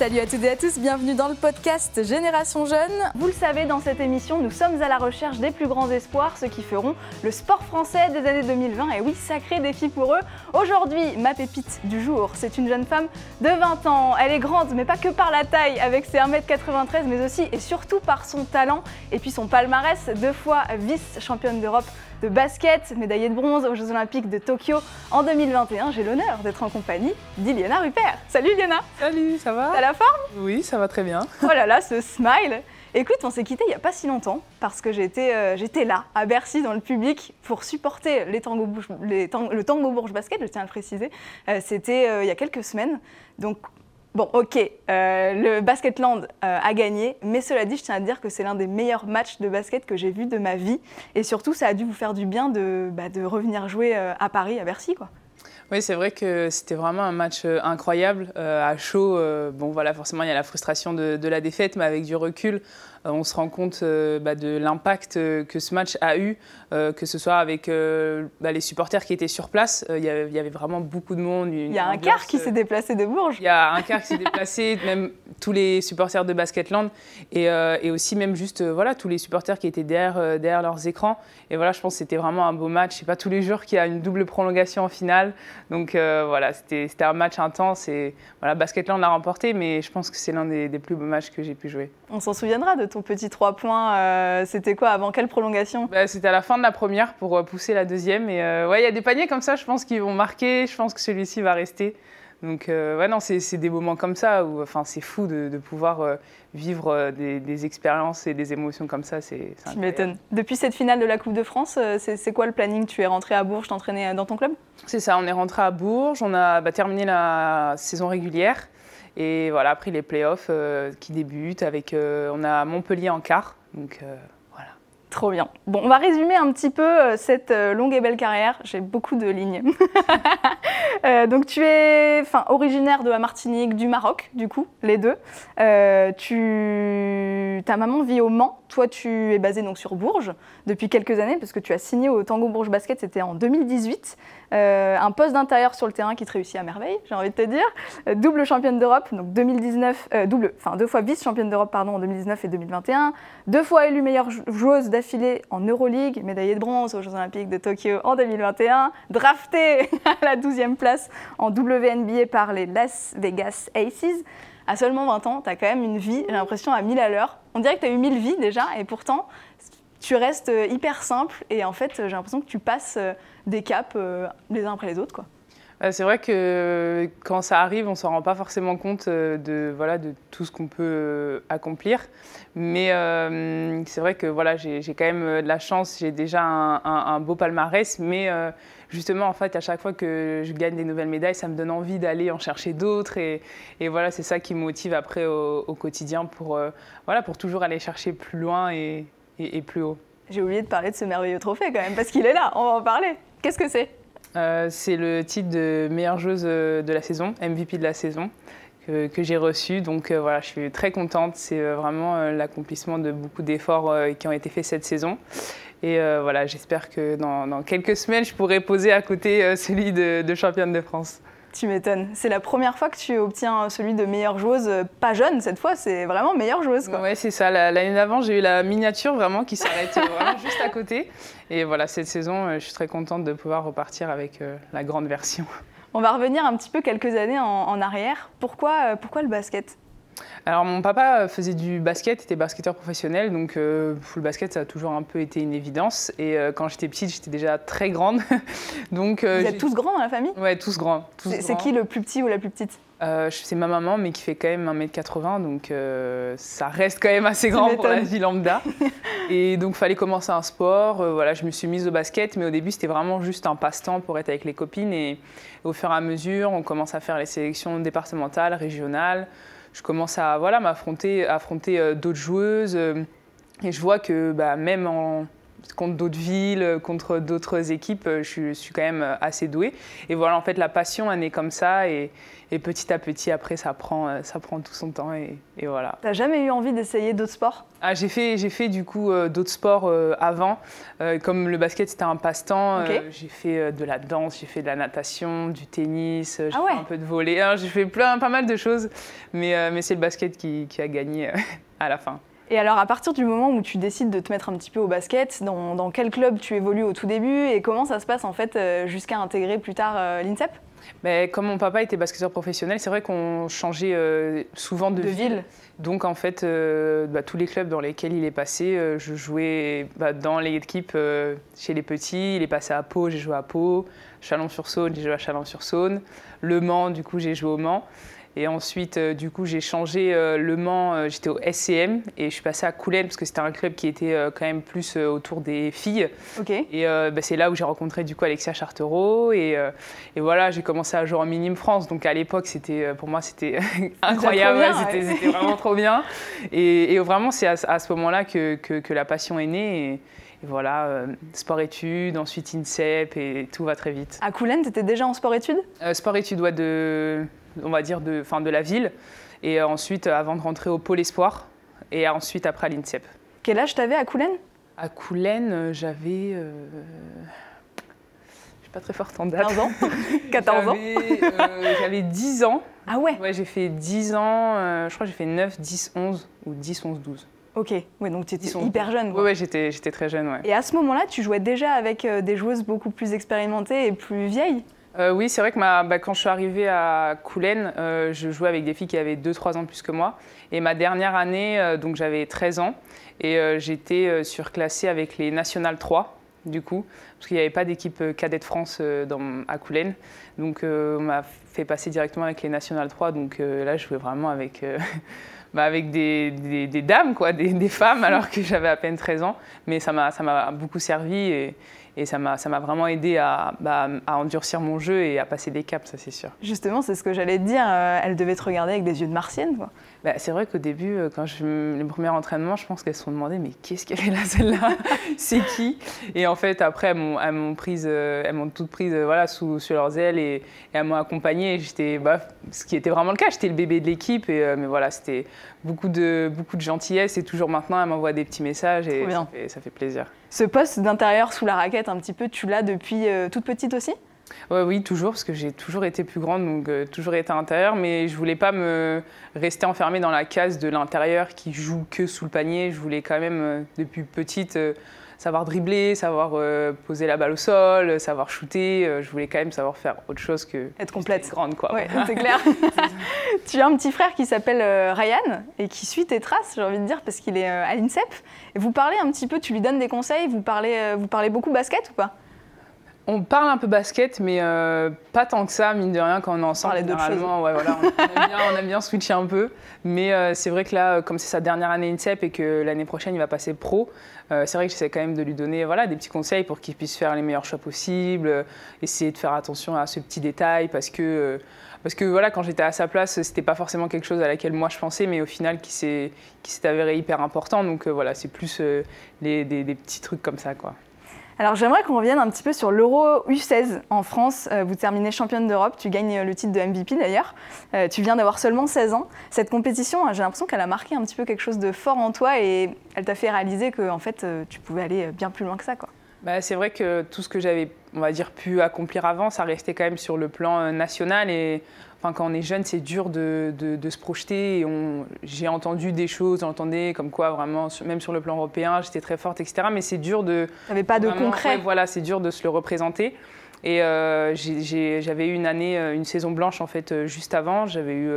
Salut à toutes et à tous, bienvenue dans le podcast Génération Jeune. Vous le savez, dans cette émission, nous sommes à la recherche des plus grands espoirs, ceux qui feront le sport français des années 2020. Et oui, sacré défi pour eux. Aujourd'hui, ma pépite du jour, c'est une jeune femme de 20 ans. Elle est grande, mais pas que par la taille, avec ses 1m93, mais aussi et surtout par son talent et puis son palmarès, deux fois vice-championne d'Europe de basket, médaillée de bronze aux Jeux Olympiques de Tokyo en 2021. J'ai l'honneur d'être en compagnie d'Iliana Rupert. Salut Iliana Salut, ça va? T'as la forme? Oui, ça va très bien. Oh là là, ce smile Écoute, on s'est quitté il n'y a pas si longtemps parce que j'étais euh, j'étais là, à Bercy, dans le public, pour supporter les tango, les le Tango Bourges Basket, je tiens à le préciser. Euh, C'était euh, il y a quelques semaines. Donc, Bon, ok, euh, le Basketland euh, a gagné, mais cela dit, je tiens à dire que c'est l'un des meilleurs matchs de basket que j'ai vu de ma vie. Et surtout, ça a dû vous faire du bien de, bah, revenir jouer euh, à Paris, à Bercy, quoi. Oui, c'est vrai que c'était vraiment un match incroyable, à chaud. bon, voilà, forcément, il y a la frustration de, la défaite, mais avec du recul, on se rend compte euh, bah, de l'impact euh, que ce match a eu, euh, que ce soit avec euh, bah, les supporters qui étaient sur place. Euh, Il y avait- il y avait vraiment beaucoup de monde. Il y a un quart qui s'est déplacé de Bourges. Il y a un quart qui s'est déplacé, même tous les supporters de Basketland et, euh, et aussi même juste euh, voilà tous les supporters qui étaient derrière, euh, derrière leurs écrans. Et voilà, je pense que c'était vraiment un beau match. C'est pas tous les jours qu'il y a une double prolongation en finale. Donc euh, voilà, c'était c'était un match intense et voilà, Basketland l'a remporté, mais je pense que c'est l'un des, des plus beaux matchs que j'ai pu jouer. On s'en souviendra de ton petit 3 points. euh, C'était quoi Avant quelle prolongation Bah, c'était à la fin de la première pour euh, pousser la deuxième. Et euh, ouais, il y a des paniers comme ça, je pense qu'ils vont marquer. Je pense que celui-ci va rester. Donc euh, ouais, non, c'est des moments comme ça où enfin, c'est fou de, de pouvoir euh, vivre des, des expériences et des émotions comme ça. C'est Tu m'étonnes. Depuis cette finale de la Coupe de France, c'est quoi le planning? Tu es rentré à Bourges, t'entraîner euh, dans ton club? C'est ça, on est rentré à Bourges, on a bah, terminé la saison régulière. Et voilà, après les playoffs euh, qui débutent, avec, euh, on a Montpellier en quart. Donc euh, voilà. Trop bien. Bon, on va résumer un petit peu cette longue et belle carrière. J'ai beaucoup de lignes. Donc, tu es enfin, originaire de la Martinique, du Maroc, du coup, les deux. Tu... Ta maman vit au Mans. Toi, tu es basé donc sur Bourges depuis quelques années, parce que tu as signé au Tango Bourges Basket, c'était en 2018. Euh, un poste d'intérieur sur le terrain qui te réussit à merveille, j'ai envie de te dire. Euh, double championne d'Europe, donc 2019, euh, double, enfin deux fois vice-championne d'Europe pardon en 2019 et 2021, deux fois élue meilleure jou- joueuse d'affilée en Euroleague, médaillée de bronze aux Jeux Olympiques de Tokyo en 2021, draftée à la 12e place en WNBA par les Las Vegas Aces. À seulement 20 ans, tu as quand même une vie, j'ai l'impression, à 1000 à l'heure. On dirait que tu as eu 1000 vies déjà, et pourtant, tu restes euh, hyper simple, et en fait, j'ai l'impression que tu passes euh, des caps euh, les uns après les autres. Quoi. Euh, C'est vrai que quand ça arrive, on ne s'en rend pas forcément compte euh, de, voilà, de tout ce qu'on peut euh, accomplir. Mais euh, c'est vrai que voilà, j'ai quand même euh, de la chance, j'ai déjà un, beau palmarès. Mais euh, justement, en fait, à chaque fois que je gagne des nouvelles médailles, ça me donne envie d'aller en chercher d'autres. Et, voilà, c'est ça qui me motive après au, quotidien pour, euh, voilà, pour toujours aller chercher plus loin et, et- et plus haut. J'ai oublié de parler de ce merveilleux trophée quand même, parce qu'il est là, on va en parler. Qu'est-ce que c'est? Euh, c'est le titre de meilleure joueuse euh, de la saison, MVP de la saison, que, que j'ai reçu. Donc euh, voilà, je suis très contente. C'est vraiment euh, l'accomplissement de beaucoup d'efforts qui ont été faits cette saison. Et voilà, j'espère que dans, dans quelques semaines, je pourrai poser à côté celui de, de championne de France. Tu m'étonnes. C'est la première fois que tu obtiens celui de meilleure joueuse, euh, pas jeune cette fois, c'est vraiment meilleure joueuse. Quoi. Ouais, c'est ça. La- L'année d'avant, j'ai eu la miniature vraiment qui s'arrête euh, vraiment juste à côté. Et voilà, cette saison, euh, je suis très contente de pouvoir repartir avec la grande version. On va revenir un petit peu quelques années en, en arrière. Pourquoi, pourquoi le basket? Alors mon papa faisait du basket, était basketteur professionnel, donc euh, le basket ça a toujours un peu été une évidence. Et euh, quand j'étais petite, j'étais déjà très grande, donc euh, Vous êtes tous grands dans la famille? Ouais tous grands. C'est qui le plus petit ou la plus petite? Euh, C'est ma maman, mais qui fait quand même 1m80, donc ça reste quand même assez grand pour la vie lambda. et donc fallait commencer un sport. voilà, je me suis mise au basket, mais au début c'était vraiment juste un passe-temps pour être avec les copines. Et au fur et à mesure, on commence à faire les sélections départementales, régionales. Je commence à voilà m'affronter, affronter euh, d'autres joueuses. euh, et je vois que bah, même en contre d'autres villes, contre d'autres équipes, je, suis quand même assez douée. Et voilà, en fait, la passion, elle est comme ça. Et, et petit à petit, après, ça prend, euh, ça prend tout son temps et, et voilà. T'as jamais eu envie d'essayer d'autres sports? Ah, j'ai fait, j'ai fait du coup euh, d'autres sports euh, avant. comme le basket, c'était un passe-temps. j'ai fait de la danse, j'ai fait de la natation, du tennis, j'ai ah fait un peu de volley. Hein, j'ai fait plein, pas mal de choses. Mais, mais c'est le basket qui, qui a gagné à la fin. Et alors, à partir du moment où tu décides de te mettre un petit peu au basket, dans, dans quel club tu évolues au tout début et comment ça se passe en fait jusqu'à intégrer plus tard l'INSEP? Mais comme mon papa était basketteur professionnel, c'est vrai qu'on changeait euh, souvent de, ville. Donc en fait, euh, bah, tous les clubs dans lesquels il est passé, euh, je jouais bah, dans l'équipe chez les petits. Il est passé à Pau, j'ai joué à Pau. Chalon-sur-Saône, j'ai joué à Chalon-sur-Saône. Le Mans, du coup, j'ai joué au Mans. Et ensuite, euh, du coup, j'ai changé euh, Le Mans, euh, j'étais au SCM et je suis passée à Coulennes parce que c'était un club qui était quand même plus autour des filles. Ok. Et bah, c'est là où j'ai rencontré du coup Alexia Chartereau et, et voilà, j'ai commencé à jouer en minime France. Donc à l'époque, c'était pour moi c'était incroyable, c'était vraiment trop bien. Et, vraiment, c'est à, ce moment-là que, que, la passion est née. Et, voilà, sport-études, ensuite INSEP et tout va très vite. À Coulennes, tu étais déjà en sport-études Sport-études, ouais, de on va dire, de, fin, de la ville. Et ensuite, avant de rentrer au Pôle Espoir. Et ensuite, après, à l'INSEP. Quel âge t'avais à Coulennes? À Coulennes, euh, j'avais. Euh... Je suis pas très forte en date. 15 ans 14 ans euh, J'avais 10 ans. Ah ouais Ouais, j'ai fait 10 ans. Euh, je crois que j'ai fait 9, 10, 11 ou 10, 11, 12. Ok, ouais, donc tu étais hyper jeune. Oui, ouais, j'étais, j'étais très jeune. Ouais. Et à ce moment-là, tu jouais déjà avec des joueuses beaucoup plus expérimentées et plus vieilles? Euh, oui, c'est vrai que bah, quand je suis arrivée à Coulennes, euh, je jouais avec des filles qui avaient 2-3 ans plus que moi. Et ma dernière année, euh, donc j'avais 13 ans, et j'étais surclassée avec les National 3, du coup, parce qu'il n'y avait pas d'équipe cadet de France à Coulennes. Donc on m'a fait passer directement avec les National 3, donc là je jouais vraiment avec... Bah, avec des, dames, quoi, des, femmes, alors que j'avais à peine 13 ans. Mais ça m'a beaucoup servi et, ça m'a vraiment aidé à, bah, à, endurcir mon jeu et à passer des caps, ça c'est sûr. Justement, c'est ce que j'allais te dire. Euh, elle devait te regarder avec des yeux de martienne, quoi. Bah, c'est vrai qu'au début, euh, quand je, les premiers entraînements, je pense qu'elles se sont demandées mais qu'est-ce qu'elle fait là celle-là? C'est qui? Et en fait, après, elles m'ont prise, euh, elles m'ont toutes prises voilà, sous, sur leurs ailes et, et elles m'ont accompagnée. J'étais, bah, ce qui était vraiment le cas, j'étais le bébé de l'équipe. Et, mais voilà, c'était beaucoup de, beaucoup de gentillesse et toujours maintenant, elle m'envoie des petits messages et ça fait, ça fait plaisir. Ce poste d'intérieur sous la raquette, un petit peu, tu l'as depuis euh, toute petite aussi? Ouais, Oui, toujours, parce que j'ai toujours été plus grande, donc euh, toujours été à l'intérieur, mais je voulais pas me rester enfermée dans la case de l'intérieur qui joue que sous le panier. Je voulais quand même, euh, depuis petite, savoir dribbler, savoir poser la balle au sol, savoir shooter. je voulais quand même savoir faire autre chose que être complète, grande, quoi. Ouais, c'est clair. tu as un petit frère qui s'appelle Ryan et qui suit tes traces, j'ai envie de dire, parce qu'il est à l'INSEP. Vous parlez un petit peu, tu lui donnes des conseils, vous parlez, euh, vous parlez beaucoup basket ou pas? On parle un peu basket, mais euh, pas tant que ça, mine de rien, quand on est ensemble. Ouais, voilà, on, aime bien, on, aime bien, switcher un peu. Mais euh, c'est vrai que là, comme c'est sa dernière année INSEP et que l'année prochaine, il va passer pro, c'est vrai que j'essaie quand même de lui donner voilà, des petits conseils pour qu'il puisse faire les meilleurs choix possibles, essayer de faire attention à ce petit détail parce que parce que voilà, quand j'étais à sa place, c'était pas forcément quelque chose à laquelle moi je pensais, mais au final qui s'est avéré hyper important. Donc euh, voilà, c'est plus euh, des, petits trucs comme ça, quoi. Alors j'aimerais qu'on revienne un petit peu sur l'Euro U16 en France. Euh, vous terminez championne d'Europe, tu gagnes le titre de MVP d'ailleurs. tu viens d'avoir seulement 16 ans. Cette compétition, j'ai l'impression qu'elle a marqué un petit peu quelque chose de fort en toi et elle t'a fait réaliser que en fait, tu pouvais aller bien plus loin que ça. Quoi. Bah, c'est vrai que tout ce que j'avais, on dire, pu accomplir avant, ça restait quand même sur le plan euh, national. Et enfin, quand on est jeune, c'est dur de, de, se projeter. j'ai entendu des choses, j'entendais comme quoi vraiment, même sur le plan européen, j'étais très forte, etc. Mais c'est dur de. T'avais pas de concret. voilà, c'est dur de se le représenter. Et euh, j'avais eu une année, euh, une saison blanche en fait juste avant. J'avais eu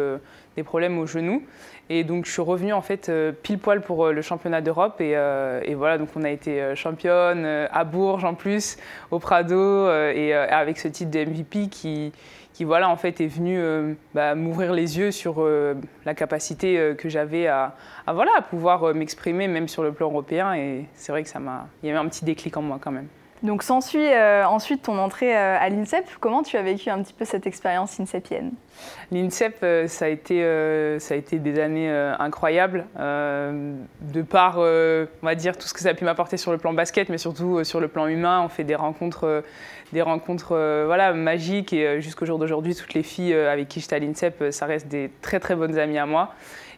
des problèmes au genou. Et donc je suis revenue en fait euh, pile poil pour euh, le championnat d'Europe et, euh, et, voilà donc on a été championne à Bourges en plus au Prado et avec ce titre de MVP qui voilà en fait est venu bah, m'ouvrir les yeux sur la capacité que j'avais à, à, voilà à pouvoir m'exprimer même sur le plan européen et c'est vrai que ça m'a il y avait un petit déclic en moi quand même. Donc s'ensuit euh, ensuite ton entrée euh, à l'INSEP. Comment tu as vécu un petit peu cette expérience INSEPienne? L'INSEP, euh, ça, a été, des années incroyables, de par, on va dire, tout ce que ça a pu m'apporter sur le plan basket, mais surtout sur le plan humain. On fait des rencontres, des rencontres voilà, magiques et jusqu'au jour d'aujourd'hui, toutes les filles avec qui j'étais à l'INSEP, ça reste des très très bonnes amies à moi.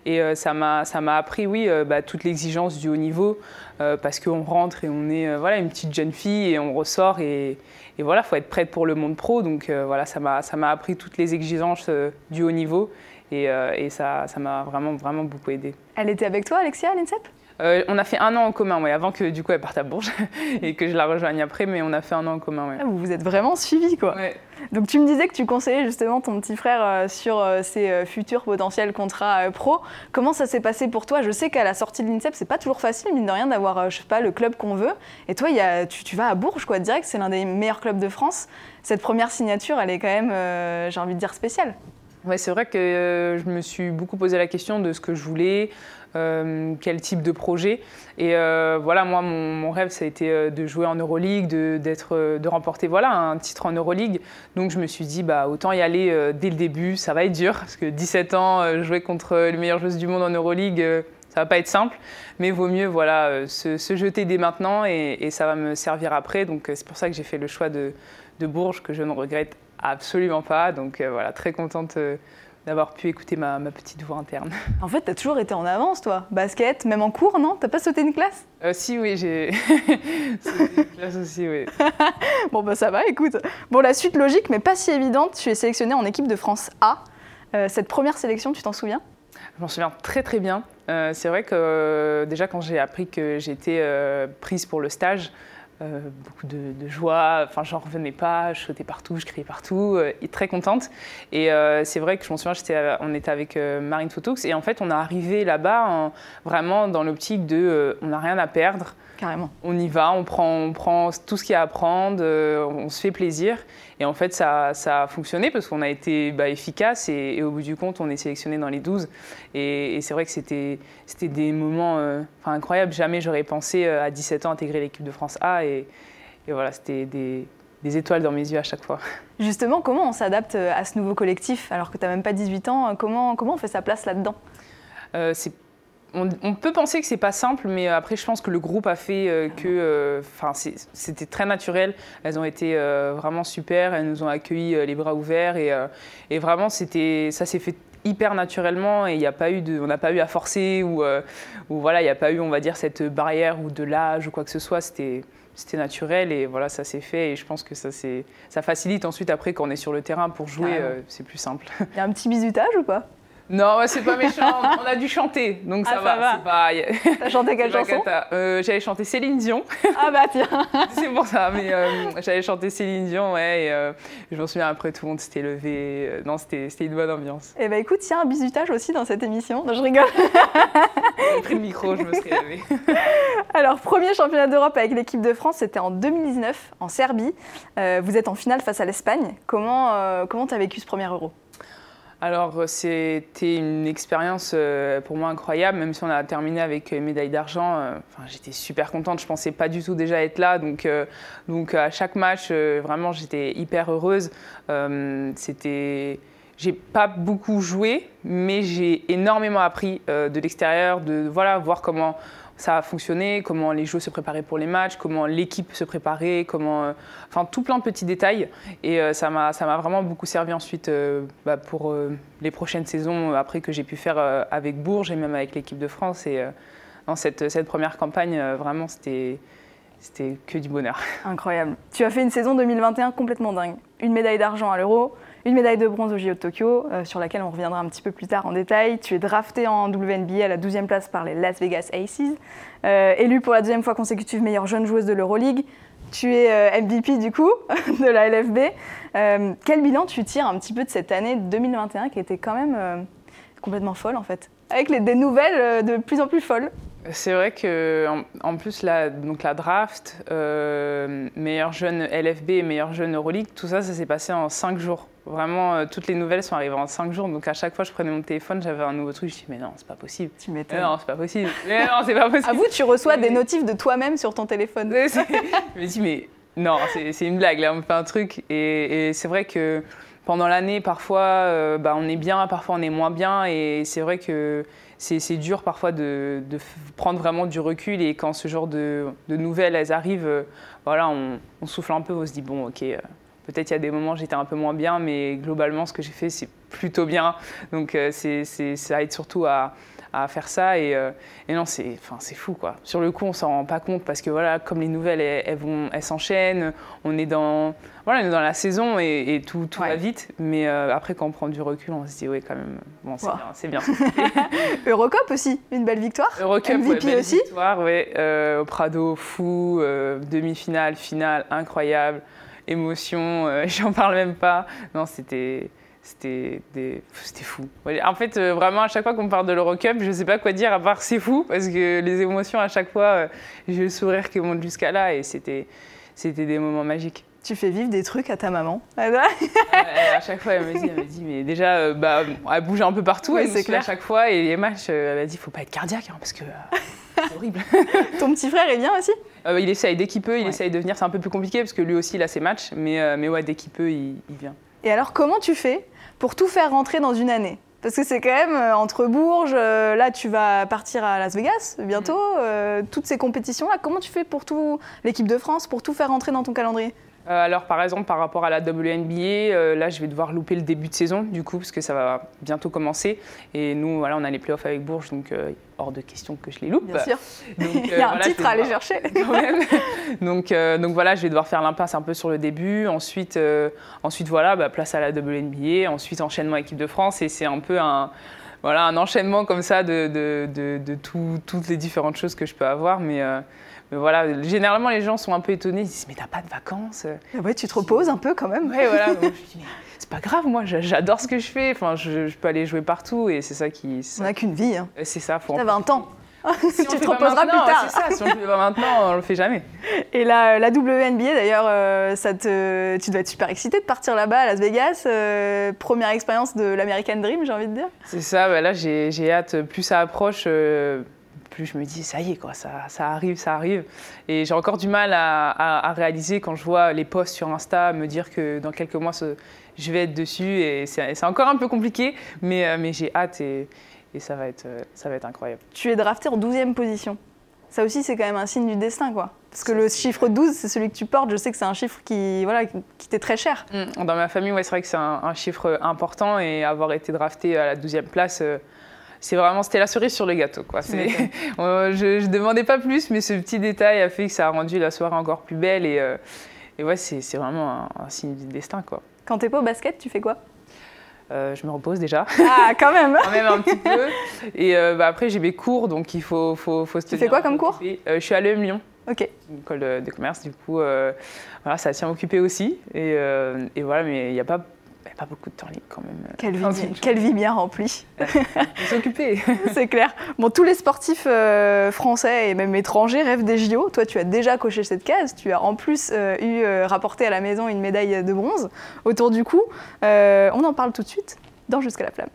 Et ça m'a appris, oui, bah, toute l'exigence du haut niveau, parce qu'on rentre et on est voilà, une petite jeune fille et on ressort et, et voilà, il faut être prête pour le monde pro. Donc voilà, ça m'a appris toutes les exigences du haut niveau et, et ça m'a vraiment, vraiment beaucoup aidé. Elle était avec toi, Alexia, à l'INSEP? Euh, on a fait un an en commun, ouais, avant que du coup elle parte à Bourges et que je la rejoigne après, mais on a fait un an en commun. Ouais. Ah, vous vous êtes vraiment suivis, quoi. Donc tu me disais que tu conseillais justement ton petit frère euh, sur euh, ses futurs potentiels contrats pro. Comment ça s'est passé pour toi? Je sais qu'à la sortie de l'INSEP, c'est pas toujours facile, mine de rien, d'avoir, je sais pas, le club qu'on veut. Et toi, y a, tu, vas à Bourges, quoi, direct, c'est l'un des meilleurs clubs de France. Cette première signature, elle est quand même, j'ai envie de dire, spéciale. Ouais, c'est vrai que je me suis beaucoup posé la question de ce que je voulais, quel type de projet. Et euh, voilà, moi, mon, rêve, ça a été euh, de jouer en Euroleague, de, de remporter voilà, un titre en Euroleague. Donc je me suis dit, bah, autant y aller dès le début, ça va être dur, parce que 17 ans, jouer contre les meilleures joueuses du monde en Euroleague, ça va pas être simple, mais vaut mieux voilà, se, jeter dès maintenant et, ça va me servir après. Donc c'est pour ça que j'ai fait le choix de, de Bourges, que je ne regrette absolument pas. Donc voilà, très contente d'avoir pu écouter ma, petite voix interne. En fait, tu as toujours été en avance, toi. Basket, même en cours, non? T'as pas sauté une classe? Euh, Si, oui, j'ai sauté une classe aussi, oui. bon, bah ça va, écoute. Bon, la suite logique, mais pas si évidente, tu es sélectionnée en équipe de France A. Euh, cette première sélection, tu t'en souviens? Je m'en souviens très très bien. Euh, c'est vrai que déjà quand j'ai appris que j'étais prise pour le stage, euh, beaucoup de, joie, enfin j'en revenais pas, je sautais partout, je criais partout, euh, très contente. Et euh, c'est vrai que je m'en souviens, on était avec Marine Photox et en fait on est arrivé là-bas vraiment dans l'optique de on n'a rien à perdre, Carrément. On y va, on prend, on prend tout ce qu'il y a à prendre, euh, on se fait plaisir. Et en fait, ça, ça a fonctionné parce qu'on a été bah, efficace et, au bout du compte, on est sélectionné dans les 12. Et, c'est vrai que c'était des moments euh, incroyables. Jamais j'aurais pensé euh, à 17 ans intégrer l'équipe de France A. Et, voilà, c'était des, des, étoiles dans mes yeux à chaque fois. Justement, comment on s'adapte à ce nouveau collectif alors que tu n'as même pas 18 ans comment, comment on fait sa place là-dedans? C'est on, peut penser que c'est pas simple, mais après, je pense que le groupe a fait euh, que, euh, enfin, c'était très naturel. Elles ont été euh, vraiment super. Elles nous ont accueillis les bras ouverts et, vraiment, c'était, ça s'est fait hyper naturellement et il a pas eu de, on n'a pas eu à forcer ou, ou voilà, il n'y a pas eu, on va dire, cette barrière ou de l'âge ou quoi que ce soit. C'était c'était naturel et voilà, ça s'est fait. Et je pense que ça, ça facilite ensuite, après, quand on est sur le terrain pour jouer, c'est plus simple. Il y a un petit bisutage ou pas? Non, c'est pas méchant. On a dû chanter, donc ça ah, va. T'as chanté quelle chanson euh, J'avais chanté Céline Dion. Ah bah tiens. c'est pour ça, mais euh, j'avais chanté Céline Dion, ouais. Et, euh, je m'en souviens après tout le monde s'était levé. non, c'était une bonne ambiance. Eh bah écoute, il y a un bisutage aussi dans cette émission. Non, je rigole. J'ai pris le micro, je me serais levée. Alors, premier championnat d'Europe avec l'équipe de France, c'était en 2019 en Serbie. vous êtes en finale face à l'Espagne. Comment comment t'as vécu ce premier Euro? Alors, euh, c'était une expérience euh, pour moi incroyable, même si on a terminé avec une médaille d'argent. Euh, j'étais super contente, je pensais pas du tout déjà être là. Donc, donc à chaque match, vraiment, j'étais hyper heureuse. c'était. J'ai pas beaucoup joué, mais j'ai énormément appris de l'extérieur, de voilà, voir comment ça a fonctionné, comment les joueurs se préparaient pour les matchs, comment l'équipe se préparait, comment, euh, enfin tout plein de petits détails. Et euh, ça m'a ça m'a vraiment beaucoup servi ensuite euh, bah, pour les prochaines saisons après que j'ai pu faire avec Bourges et même avec l'équipe de France. Et dans cette, cette première campagne, vraiment c'était c'était que du bonheur. Incroyable. Tu as fait une saison 2021 complètement dingue. Une médaille d'argent à l'Euro, une médaille de bronze au JO de Tokyo, euh, sur laquelle on reviendra un petit peu plus tard en détail. Tu es drafté en WNBA à la 12e place par les Las Vegas Aces, euh, élue pour la deuxième fois consécutive meilleure jeune joueuse de l'Euroleague. Tu es euh, MVP du coup de la LFB. quel bilan tu tires un petit peu de cette année 2021 qui était quand même complètement folle en fait, avec des nouvelles de plus en plus folles c'est vrai que en, plus la, donc la draft, meilleure jeune LFB et meilleure jeune Euroleague, tout ça, ça s'est passé en cinq jours. Vraiment, euh, toutes les nouvelles sont arrivées en 5 jours. Donc à chaque fois, je prenais mon téléphone, j'avais un nouveau truc. Je dis, mais non, c'est pas possible. Tu m'étonnes. Non, c'est pas possible. mais non, c'est pas possible. À vous, tu reçois des notifs de toi-même sur ton téléphone. je me dis, mais Non, c'est une blague, là, on fait un truc. Et, c'est vrai que pendant l'année, parfois, euh, bah, on est bien, parfois on est moins bien. Et c'est vrai que c'est dur parfois de, prendre vraiment du recul. Et quand ce genre de, nouvelles, elles arrivent, euh, voilà, on, souffle un peu, on se dit, bon, ok, euh, peut-être il y a des moments où j'étais un peu moins bien, mais globalement, ce que j'ai fait, c'est plutôt bien. Donc c'est ça aide surtout à à faire ça. Et, euh, et non, c'est fou quoi. Sur le coup, on s'en rend pas compte parce que voilà, comme les nouvelles, elles, vont, elles s'enchaînent, on est dans, voilà, on est dans la saison et, tout, tout va vite. Mais euh, après, quand on prend du recul, on se dit oui, quand même, bon, c'est bien. Eurocop aussi, une belle victoire. Eurocop, MVP belle aussi. Victoire, ouais. Euh, au Prado, fou, demi-finale, finale, incroyable, émotion, j'en parle même pas. Non, c'était c'était des... fou. En fait, euh, vraiment, à chaque fois qu'on parle de l'Eurocup, je ne sais pas quoi dire à part c'est fou, parce que les émotions, à chaque fois, euh, j'ai le sourire qui monte jusqu'à là, et c'était des moments magiques. Tu fais vivre des trucs à ta maman À chaque fois, elle me dit, elle me dit mais déjà, euh, bah, elle bouge un peu partout, c'est clair. à chaque fois, et les matchs, elle m'a dit, faut pas être cardiaque, hein, parce que horrible. Ton petit frère est bien aussi? Il essaye, dès qu'il peut, il essaye de venir. C'est un peu plus compliqué, parce que lui aussi, il a ses matchs, mais, mais ouais, dès qu'il peut, il, il vient. Et alors, comment tu fais pour tout faire rentrer dans une année? Parce que c'est quand même euh, entre Bourges, euh, là tu vas partir à Las Vegas bientôt, mm. euh, toutes ces compétitions-là, comment tu fais pour tout, l'équipe de France, pour tout faire rentrer dans ton calendrier? euh, alors par exemple par rapport à la WNBA, euh, là je vais devoir louper le début de saison du coup parce que ça va bientôt commencer et nous voilà on a les playoffs avec Bourges donc euh, hors de question que je les loupe. Bien sûr. Il y a un titre à aller chercher. donc, donc voilà je vais devoir faire l'impasse un peu sur le début. Ensuite ensuite voilà bah, place à la WNBA. Ensuite enchaînement équipe de France et c'est un peu un voilà un enchaînement comme ça de, de, de, de toutes les différentes choses que je peux avoir mais mais voilà, généralement, les gens sont un peu étonnés. Ils disent, mais t'as pas de vacances ah Ouais, tu te reposes un peu quand même. Ouais, voilà. c'est pas grave, moi, j'adore ce que je fais. Enfin, je, peux aller jouer partout et c'est ça qui. On n'a qu'une vie. Hein. C'est ça. Faut T'as 20 ans. Si tu te reposeras plus tard. C'est ça, si on le fait pas maintenant, on le fait jamais. Et la, la WNBA, d'ailleurs, euh, ça te, tu dois être super excité de partir là-bas à Las Vegas. Euh, première expérience de l'American Dream, j'ai envie de dire. C'est ça, bah là j'ai hâte. Plus ça approche, euh, plus je me dis, ça y est, quoi, ça, ça arrive, ça arrive. Et j'ai encore du mal à, réaliser quand je vois les posts sur Insta me dire que dans quelques mois, je vais être dessus. Et c'est encore un peu compliqué, mais, mais j'ai hâte et, et, ça, va être, euh, ça va être incroyable. Tu es drafté en 12e position. Ça aussi, c'est quand même un signe du destin, quoi. Parce que le chiffre 12, c'est celui que tu portes. Je sais que c'est un chiffre qui, voilà, qui t'est très cher. Mmh. Dans ma famille, ouais, c'est vrai que c'est un, chiffre important et avoir été drafté à la 12e place, euh, c'est vraiment c'était la cerise sur le gâteau quoi. je, ne demandais pas plus, mais ce petit détail a fait que ça a rendu la soirée encore plus belle et, euh, et ouais c'est vraiment un, signe du destin quoi. Quand t'es pas au basket, tu fais quoi? Euh, je me repose déjà. Ah, quand même Quand même un petit peu. Et euh, bah, après, j'ai mes cours, donc il faut, faut, faut se Tu fais quoi comme cours Je suis à l'EM Lyon. Ok. Une école de, commerce, du coup, voilà, ça tient occupé aussi. Et, et voilà, mais il n'y a pas pas beaucoup de temps libre quand même. Quelle vie, quelle vie bien remplie. S'occuper. C'est clair. Bon, tous les sportifs euh, français et même étrangers rêvent des JO. Toi, tu as déjà coché cette case. Tu as en plus euh, eu euh, rapporté à la maison une médaille de bronze autour du cou. on en parle tout de suite dans Jusqu'à la flamme.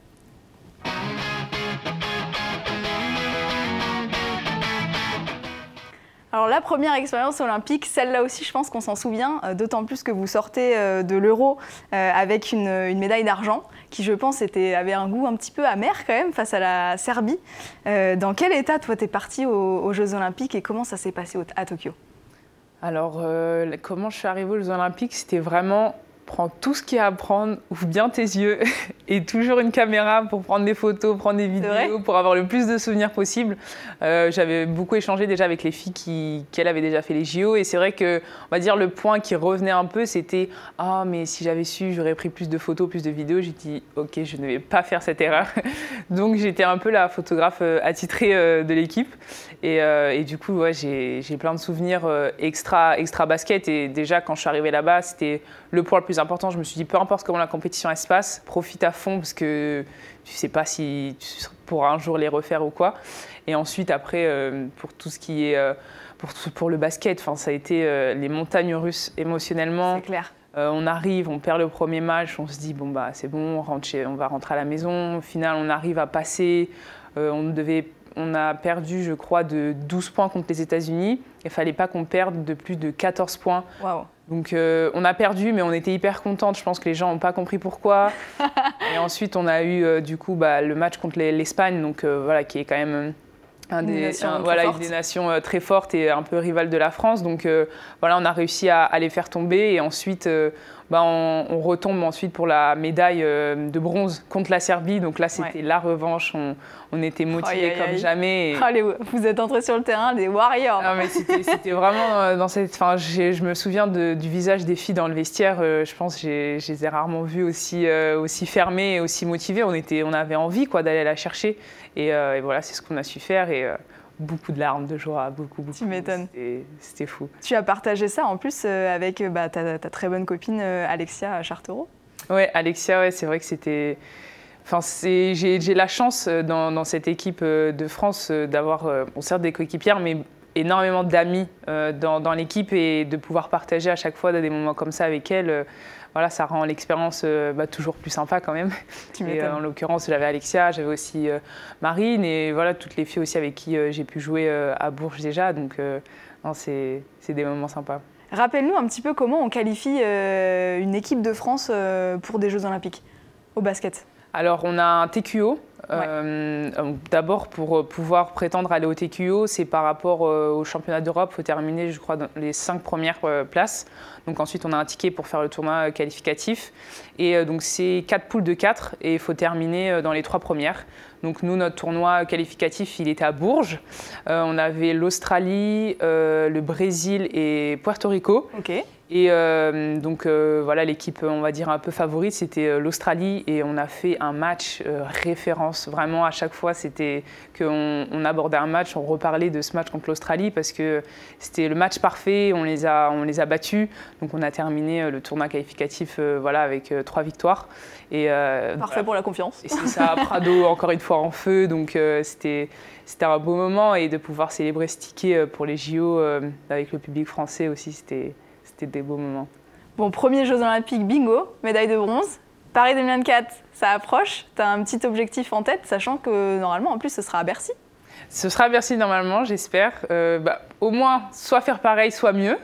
Alors la première expérience olympique, celle-là aussi, je pense qu'on s'en souvient, euh, d'autant plus que vous sortez euh, de l'Euro euh, avec une, médaille d'argent, qui je pense avait un goût un petit peu amer quand même face à la Serbie. dans quel état, toi, t'es parti aux, Jeux olympiques et comment ça s'est passé à Tokyo? Alors, comment je suis arrivée aux Jeux olympiques, c'était vraiment prends tout ce qu'il y a à prendre, ouvre bien tes yeux et toujours une caméra pour prendre des photos, prendre des vidéos, pour avoir le plus de souvenirs possible. Euh, j'avais beaucoup échangé déjà avec les filles qui, qui avaient déjà fait les JO et c'est vrai que, on va dire, le point qui revenait un peu, c'était ah mais si j'avais su, j'aurais pris plus de photos, plus de vidéos. J'ai dit ok, je ne vais pas faire cette erreur. Donc j'étais un peu la photographe euh, attitrée euh, de l'équipe et, et, du coup ouais, j'ai plein de souvenirs extra extra basket et déjà quand je suis arrivée là-bas, c'était le point le plus important. Je me suis dit, peu importe comment la compétition se passe, profite à fond parce que tu sais pas si tu pourras un jour les refaire ou quoi. Et ensuite, après, euh, pour tout ce qui est euh, pour, pour le basket, ça a été euh, les montagnes russes émotionnellement. C'est clair. on arrive, on perd le premier match, on se dit bon bah c'est bon, on, rentre on va rentrer à la maison. Au final, on arrive à passer on devait on a perdu, je crois, de 12 points contre les États-Unis. Il fallait pas qu'on perde de plus de 14 points. Donc euh, on a perdu, mais on était hyper contente. Je pense que les gens n'ont pas compris pourquoi. et ensuite, on a eu euh, du coup bah, le match contre l'Espagne, donc euh, voilà, qui est quand même un des, voilà, une des nations très fortes et un peu rivale de la France. Donc voilà, on a réussi à, à, les faire tomber. Et ensuite, bah, on, retombe ensuite pour la médaille euh, de bronze contre la Serbie. Donc là, c'était la revanche. On, était motivés comme jamais. Et... vous êtes entrés sur le terrain, des warriors. Non, mais c'était vraiment euh, dans cette. Enfin, je me souviens du visage des filles dans le vestiaire. Euh, je pense que je les ai rarement vues aussi, aussi fermées et aussi motivées. On, était, on avait envie quoi, d'aller la chercher. Et, et voilà, c'est ce qu'on a su faire. Et, beaucoup de larmes de joie, beaucoup, beaucoup. Tu m'étonnes. C'était fou. Tu as partagé ça en plus euh, avec euh, bah, ta, très bonne copine euh, Alexia Chartereau Oui, Alexia, ouais, c'est vrai que c'était. Enfin, j'ai la chance dans, cette équipe de France d'avoir, on certes des coéquipières, mais énormément d'amis dans, dans l'équipe et de pouvoir partager à chaque fois des moments comme ça avec elle voilà, ça rend l'expérience euh, bah, toujours plus sympa quand même. Et, euh, en l'occurrence, j'avais Alexia, j'avais aussi euh, Marine et voilà, toutes les filles aussi avec qui j'ai pu jouer à Bourges déjà. Donc, c'est des moments sympas. Rappelle-nous un petit peu comment on qualifie une équipe de France pour des Jeux Olympiques au basket. Alors, on a un TQO. D'abord, pour pouvoir prétendre aller au TQO, c'est par rapport au championnat d'Europe. Il faut terminer, je crois, dans les cinq premières places. Donc ensuite, on a un ticket pour faire le tournoi euh, qualificatif. Et euh, donc c'est quatre poules de 4 et il faut terminer euh, dans les trois premières. Donc nous, notre tournoi qualificatif, il était à Bourges. on avait l'Australie, le Brésil et Puerto Rico. Et euh, donc euh, voilà, l'équipe, on va dire un peu favorite, c'était euh, l'Australie et on a fait un match référence. Vraiment, à chaque fois, c'était qu'on on abordait un match, on reparlait de ce match contre l'Australie parce que c'était le match parfait, on les a, on les a battus. Donc on a terminé le tournoi qualificatif voilà, avec trois victoires. Et, Parfait pour la confiance. Et c'est ça, Prado encore une fois en feu, donc c'était c'était un beau moment et de pouvoir célébrer ce ticket pour les JO avec le public français aussi, c'était des beaux moments. Bon, premier Jeux Olympiques, bingo, médaille de bronze. Paris 2024, ça approche. Tu as un petit objectif en tête, sachant que normalement, en plus, ce sera à Bercy. Ce sera à Bercy normalement, j'espère. Euh, bah, au moins, soit faire pareil, soit mieux.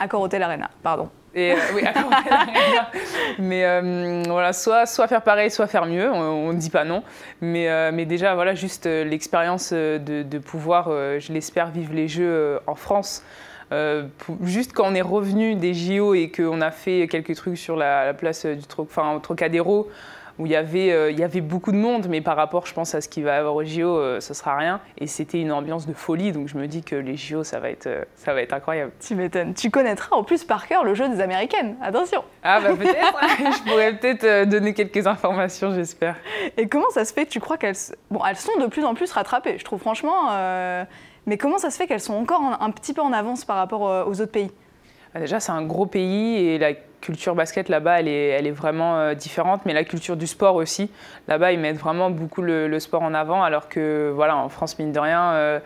Accord Hotel Arena, pardon. Et, euh, oui, Arena. Mais euh, voilà, soit, soit faire pareil, soit faire mieux. On ne dit pas non. Mais, mais déjà, voilà, juste l'expérience de, de, pouvoir, je l'espère, vivre les Jeux en France. Euh, juste quand on est revenu des JO et qu'on a fait quelques trucs sur la, place du enfin, au Trocadéro, où il y, avait, euh, il y avait beaucoup de monde, mais par rapport, je pense, à ce qu'il va y avoir au JO, euh, ce sera rien. Et c'était une ambiance de folie, donc je me dis que les JO, ça va être, ça va être incroyable. Tu m'étonnes. Tu connaîtras en plus par cœur le jeu des Américaines. Attention. Ah bah peut-être. je pourrais peut-être donner quelques informations, j'espère. Et comment ça se fait? Que tu crois qu'elles... Bon, elles sont de plus en plus rattrapées. Je trouve franchement... Mais comment ça se fait qu'elles sont encore un, petit peu en avance par rapport euh, aux autres pays? Bah, Déjà, c'est un gros pays et la culture basket là-bas, elle est, elle est, vraiment euh, différente, mais la culture du sport aussi. Là-bas, ils mettent vraiment beaucoup le, sport en avant, alors que voilà, en France, mine de rien, euh,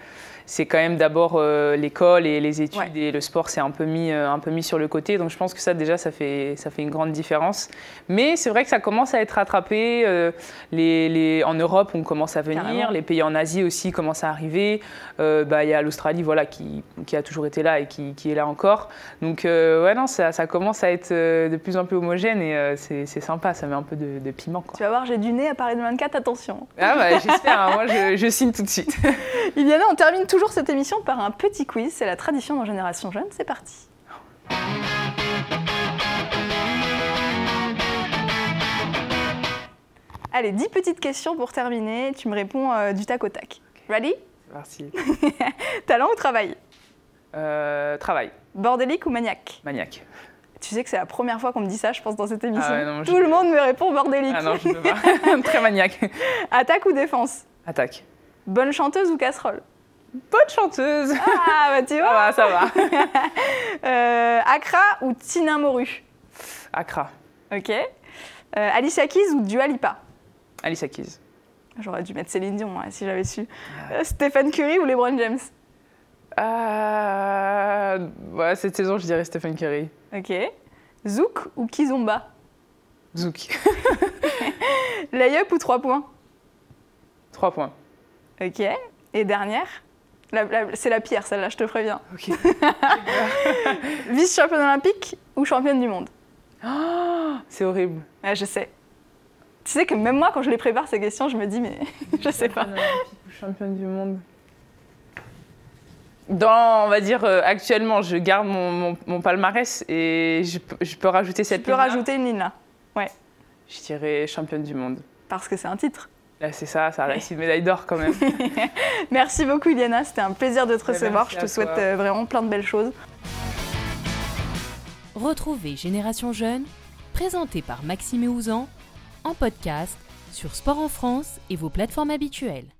c'est quand même d'abord euh, l'école et les études et le sport, c'est un, peu mis, euh, un peu mis sur le côté. Donc je pense que ça, déjà, ça fait, ça fait une grande différence. Mais c'est vrai que ça commence à être rattrapé. Euh, les, les, en Europe, on commence à venir. Les pays en Asie aussi commencent à arriver. Bah, il y a l'Australie voilà, qui, qui, a toujours été là et qui, qui est là encore. Donc ouais, non, ça, ça, commence à être de plus en plus homogène et c'est sympa. Ça met un peu de, piment. Quoi. Tu vas voir, j'ai du nez à Paris 24, attention. Ah bah, j'espère. Hein. moi, je, je, signe tout de suite. Iliana, on termine tout toujours cette émission par un petit quiz. C'est la tradition dans Génération Jeune. C'est parti. Allez, dix petites questions pour terminer. Tu me réponds euh, du tac au tac. Ready? Merci. Talent ou travail? Euh, Travail. Bordélique ou maniaque? Maniaque. Tu sais que c'est la première fois qu'on me dit ça, je pense, dans cette ah émission. Tout le monde me répond bordélique. Ah non, je ne peux pas. Très maniaque. Attaque ou défense? Attaque. Bonne chanteuse ou casserole? Bonne chanteuse. Ah, bah tu vois. ça va, ça va. euh, Accra ou Tina Moru? Accra. Ok. Euh, Alicia Keys ou Dua Lipa? Alicia Keys. J'aurais dû mettre Céline Dion si j'avais su. Euh, Stephen Curry ou LeBron James? Euh, ouais, Cette saison, je dirais Stephen Curry. Ok. Zouk ou Kizomba? Zouk. Layup ou 3 points? 3 points. Ok. Et dernière? C'est la pire, celle-là, je te préviens. Ok. Vice-championne olympique ou championne du monde? C'est horrible. Ouais, Je sais. Tu sais que même moi, quand je les prépare ces questions, je me dis, mais je sais pas. Championne olympique ou Championne du monde? Dans, on va dire, euh, actuellement, je garde mon, mon- mon palmarès et je, peux- je peux rajouter Tu cette peux ligne-là? rajouter une ligne là, Je dirais championne du monde. parce que c'est un titre. Là, c'est ça, ça reste une médaille d'or quand même. Merci beaucoup, Iliana. C'était un plaisir de te Ouais, recevoir. Je te souhaite toi. euh, vraiment plein de belles choses. Retrouvez Génération Jeune, présenté par Maxime et Ouzan, en podcast sur Sport en France et vos plateformes habituelles.